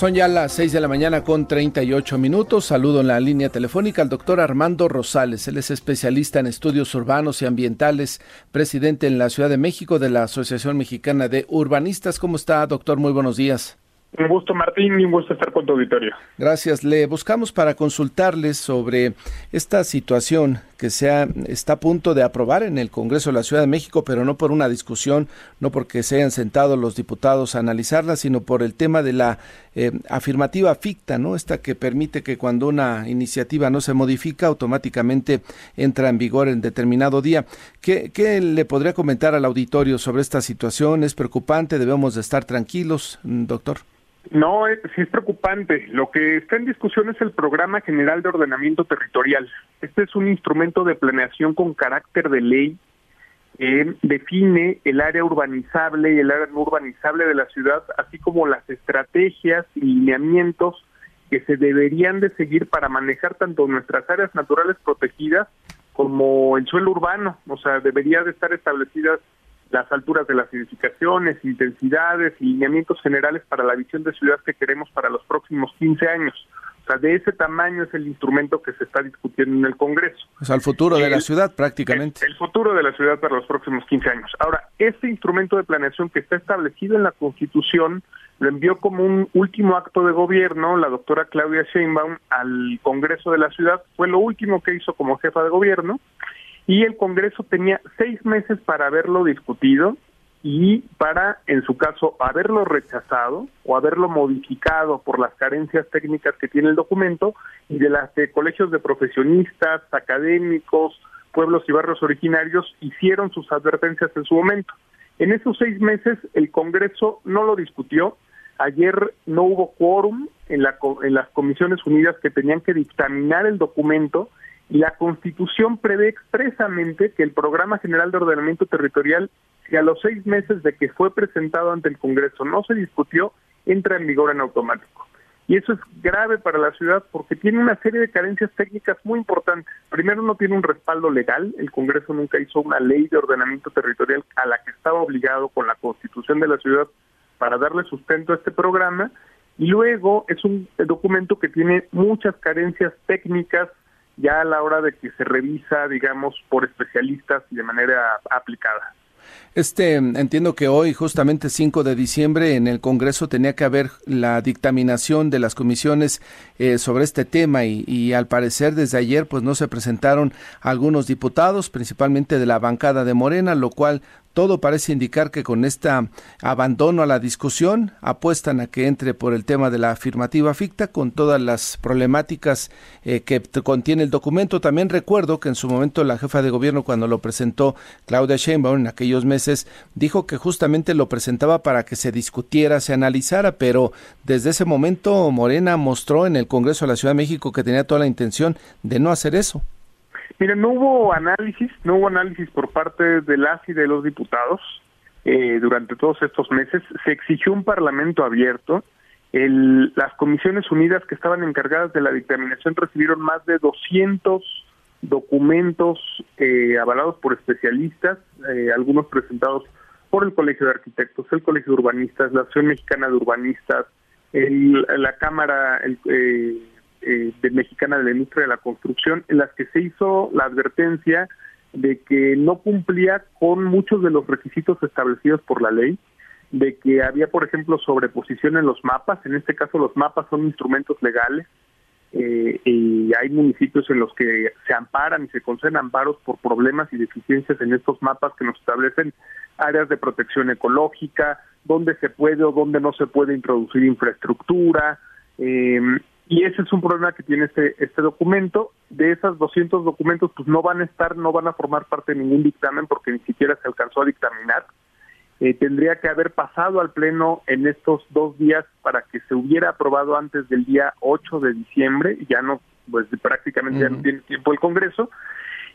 Son ya las 6 de la mañana con 38 minutos. Saludo en la línea telefónica al doctor Armando Rosales. Él es especialista en estudios urbanos y ambientales, presidente en la Ciudad de México de la Asociación Mexicana de Urbanistas. ¿Cómo está, doctor? Muy buenos días. Un gusto, Martín, y un gusto estar con tu auditorio. Gracias. Le buscamos para consultarles sobre esta situación que se está a punto de aprobar en el Congreso de la Ciudad de México, pero no por una discusión, no porque se hayan sentado los diputados a analizarla, sino por el tema de la eh, afirmativa ficta, ¿no? Esta que permite que cuando una iniciativa no se modifica, automáticamente entra en vigor en determinado día. ¿Qué, qué le podría comentar al auditorio sobre esta situación? ¿Es preocupante? ¿Debemos de estar tranquilos, doctor? No, sí es preocupante. Lo que está en discusión es el Programa General de Ordenamiento Territorial. Este es un instrumento de planeación con carácter de ley define el área urbanizable y el área no urbanizable de la ciudad, así como las estrategias y lineamientos que se deberían de seguir para manejar tanto nuestras áreas naturales protegidas como el suelo urbano. O sea, debería de estar establecidas las alturas de las edificaciones, intensidades y lineamientos generales para la visión de ciudad que queremos para los próximos 15 años. O sea, de ese tamaño es el instrumento que se está discutiendo en el Congreso. O sea, el futuro de la ciudad prácticamente. El, futuro de la ciudad para los próximos 15 años. Ahora, este instrumento de planeación que está establecido en la Constitución lo envió como un último acto de gobierno la doctora Claudia Sheinbaum al Congreso de la ciudad. Fue lo último que hizo como jefa de gobierno y el Congreso tenía seis meses para haberlo discutido y para, en su caso, haberlo rechazado o haberlo modificado por las carencias técnicas que tiene el documento y de las de colegios de profesionistas, académicos, pueblos y barrios originarios hicieron sus advertencias en su momento. En esos seis meses el Congreso no lo discutió. Ayer no hubo quórum en, la, en las comisiones unidas que tenían que dictaminar el documento la Constitución prevé expresamente que el Programa General de Ordenamiento Territorial, si a los seis meses de que fue presentado ante el Congreso no se discutió, entra en vigor en automático. Y eso es grave para la ciudad porque tiene una serie de carencias técnicas muy importantes. Primero, no tiene un respaldo legal. El Congreso nunca hizo una ley de ordenamiento territorial a la que estaba obligado con la Constitución de la ciudad para darle sustento a este programa. Y luego es un documento que tiene muchas carencias técnicas, ya a la hora de que se revisa, digamos, por especialistas y de manera aplicada. Este, entiendo que hoy, justamente 5 de diciembre, en el Congreso tenía que haber la dictaminación de las comisiones eh, sobre este tema y, y, al parecer desde ayer pues no se presentaron algunos diputados, principalmente de la bancada de Morena, lo cual todo parece indicar que con este abandono a la discusión apuestan a que entre por el tema de la afirmativa ficta con todas las problemáticas eh, que contiene el documento. También recuerdo que en su momento la jefa de gobierno cuando lo presentó Claudia Sheinbaum en aquellos meses dijo que justamente lo presentaba para que se discutiera, se analizara, pero desde ese momento Morena mostró en el Congreso de la Ciudad de México que tenía toda la intención de no hacer eso. Mira, no hubo análisis, no hubo análisis por parte de las y de los diputados eh, durante todos estos meses. Se exigió un parlamento abierto. El, las comisiones unidas que estaban encargadas de la dictaminación recibieron más de 200 documentos eh, avalados por especialistas, eh, algunos presentados por el Colegio de Arquitectos, el Colegio de Urbanistas, la Asociación Mexicana de Urbanistas, el, la Cámara, el, eh, eh, de Mexicana de la Industria de la Construcción, en las que se hizo la advertencia de que no cumplía con muchos de los requisitos establecidos por la ley, de que había, por ejemplo, sobreposición en los mapas, en este caso los mapas son instrumentos legales, eh, y hay municipios en los que se amparan y se conceden amparos por problemas y deficiencias en estos mapas que nos establecen áreas de protección ecológica, dónde se puede o dónde no se puede introducir infraestructura, eh, y ese es un problema que tiene este, este documento. De esos 200 documentos, pues no van a estar, no van a formar parte de ningún dictamen porque ni siquiera se alcanzó a dictaminar. Eh, tendría que haber pasado al Pleno en estos dos días para que se hubiera aprobado antes del día 8 de diciembre. Ya no, pues prácticamente ya no tiene tiempo el Congreso.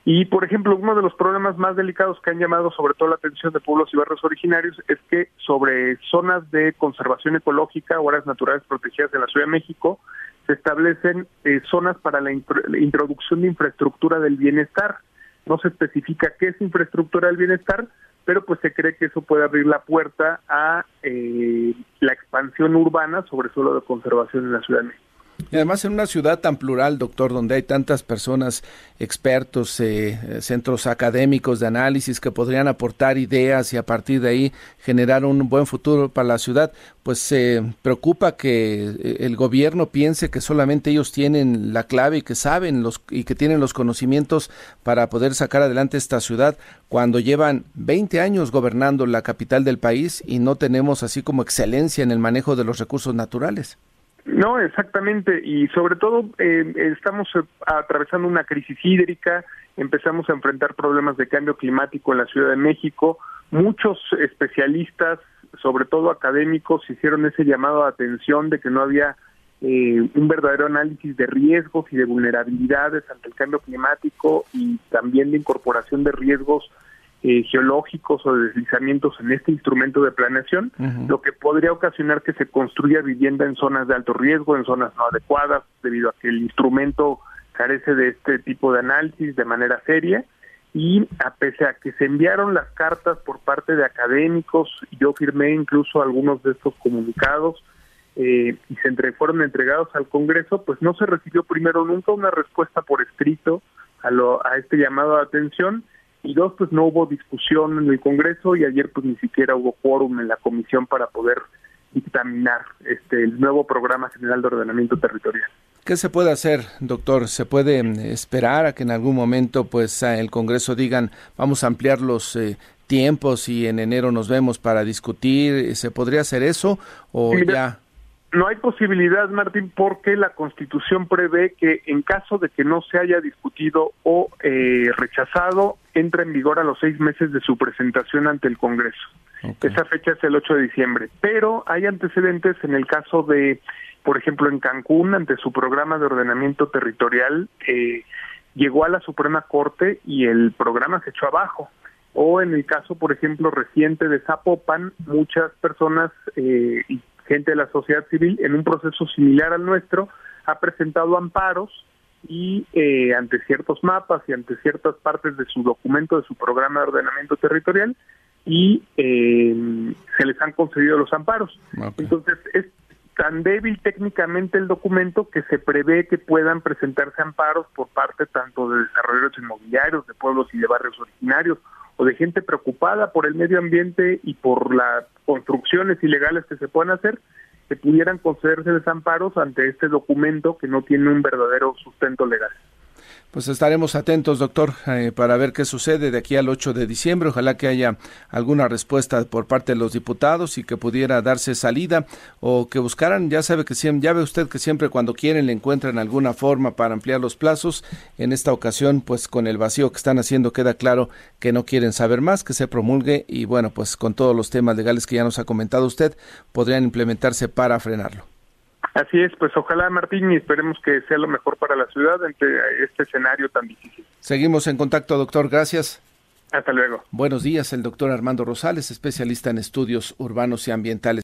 Y, por ejemplo, uno de los problemas más delicados que han llamado sobre todo la atención de pueblos y barrios originarios es que sobre zonas de conservación ecológica o áreas naturales protegidas de la Ciudad de México se establecen eh, zonas para la, introducción de infraestructura del bienestar. No se especifica qué es infraestructura del bienestar, pero pues se cree que eso puede abrir la puerta a eh, la expansión urbana sobre suelo de conservación en la Ciudad de México. Y además en una ciudad tan plural, doctor, donde hay tantas personas, expertos, eh, centros académicos de análisis que podrían aportar ideas y a partir de ahí generar un buen futuro para la ciudad, pues se preocupa que eh, el gobierno piense que solamente ellos tienen la clave y que saben los y que tienen los conocimientos para poder sacar adelante esta ciudad cuando llevan 20 años gobernando la capital del país y no tenemos así como excelencia en el manejo de los recursos naturales. No, exactamente, y sobre todo eh, estamos atravesando una crisis hídrica, empezamos a enfrentar problemas de cambio climático en la Ciudad de México, muchos especialistas, sobre todo académicos, hicieron ese llamado de atención de que no había eh, un verdadero análisis de riesgos y de vulnerabilidades ante el cambio climático y también de incorporación de riesgos eh, geológicos o deslizamientos en este instrumento de planeación, lo que podría ocasionar que se construya vivienda en zonas de alto riesgo, en zonas no adecuadas, debido a que el instrumento carece de este tipo de análisis de manera seria. Y a pesar a que se enviaron las cartas por parte de académicos, yo firmé incluso algunos de estos comunicados eh, y se entre, fueron entregados al Congreso, pues no se recibió primero nunca una respuesta por escrito a, lo, a este llamado de atención y dos, pues no hubo discusión en el Congreso y ayer pues ni siquiera hubo quórum en la comisión para poder dictaminar este el nuevo programa general de ordenamiento territorial. ¿Qué se puede hacer, doctor? ¿Se puede mm, esperar a que en algún momento pues el Congreso digan vamos a ampliar los eh, tiempos y en enero nos vemos para discutir? ¿Se podría hacer eso o ya? No hay posibilidad, Martín, porque la Constitución prevé que en caso de que no se haya discutido o eh, rechazado, entra en vigor a los seis meses de su presentación ante el Congreso. Esa fecha es el 8 de diciembre. Pero hay antecedentes en el caso de, por ejemplo, en Cancún, ante su programa de ordenamiento territorial, eh, llegó a la Suprema Corte y el programa se echó abajo. O en el caso, por ejemplo, reciente de Zapopan, muchas personas eh, gente de la sociedad civil en un proceso similar al nuestro ha presentado amparos y eh, ante ciertos mapas y ante ciertas partes de su documento, de su programa de ordenamiento territorial, y eh, se les han concedido los amparos. Entonces, es tan débil técnicamente el documento que se prevé que puedan presentarse amparos por parte tanto de desarrolladores inmobiliarios, de pueblos y de barrios originarios, o de gente preocupada por el medio ambiente y por las construcciones ilegales que se puedan hacer, que pudieran concederse desamparos ante este documento que no tiene un verdadero sustento legal. Pues estaremos atentos, doctor, eh, para ver qué sucede de aquí al 8 de diciembre. Ojalá que haya alguna respuesta por parte de los diputados y que pudiera darse salida o que buscaran, ya sabe que ya ve usted que siempre cuando quieren le encuentran alguna forma para ampliar los plazos. En esta ocasión, pues con el vacío que están haciendo queda claro que no quieren saber más, que se promulgue y bueno, pues con todos los temas legales que ya nos ha comentado usted, podrían implementarse para frenarlo. Así es, pues ojalá Martín y esperemos que sea lo mejor para la ciudad ante este escenario tan difícil. Seguimos en contacto, doctor. Gracias. Hasta luego. Buenos días, el doctor Armando Rosales, especialista en estudios urbanos y ambientales.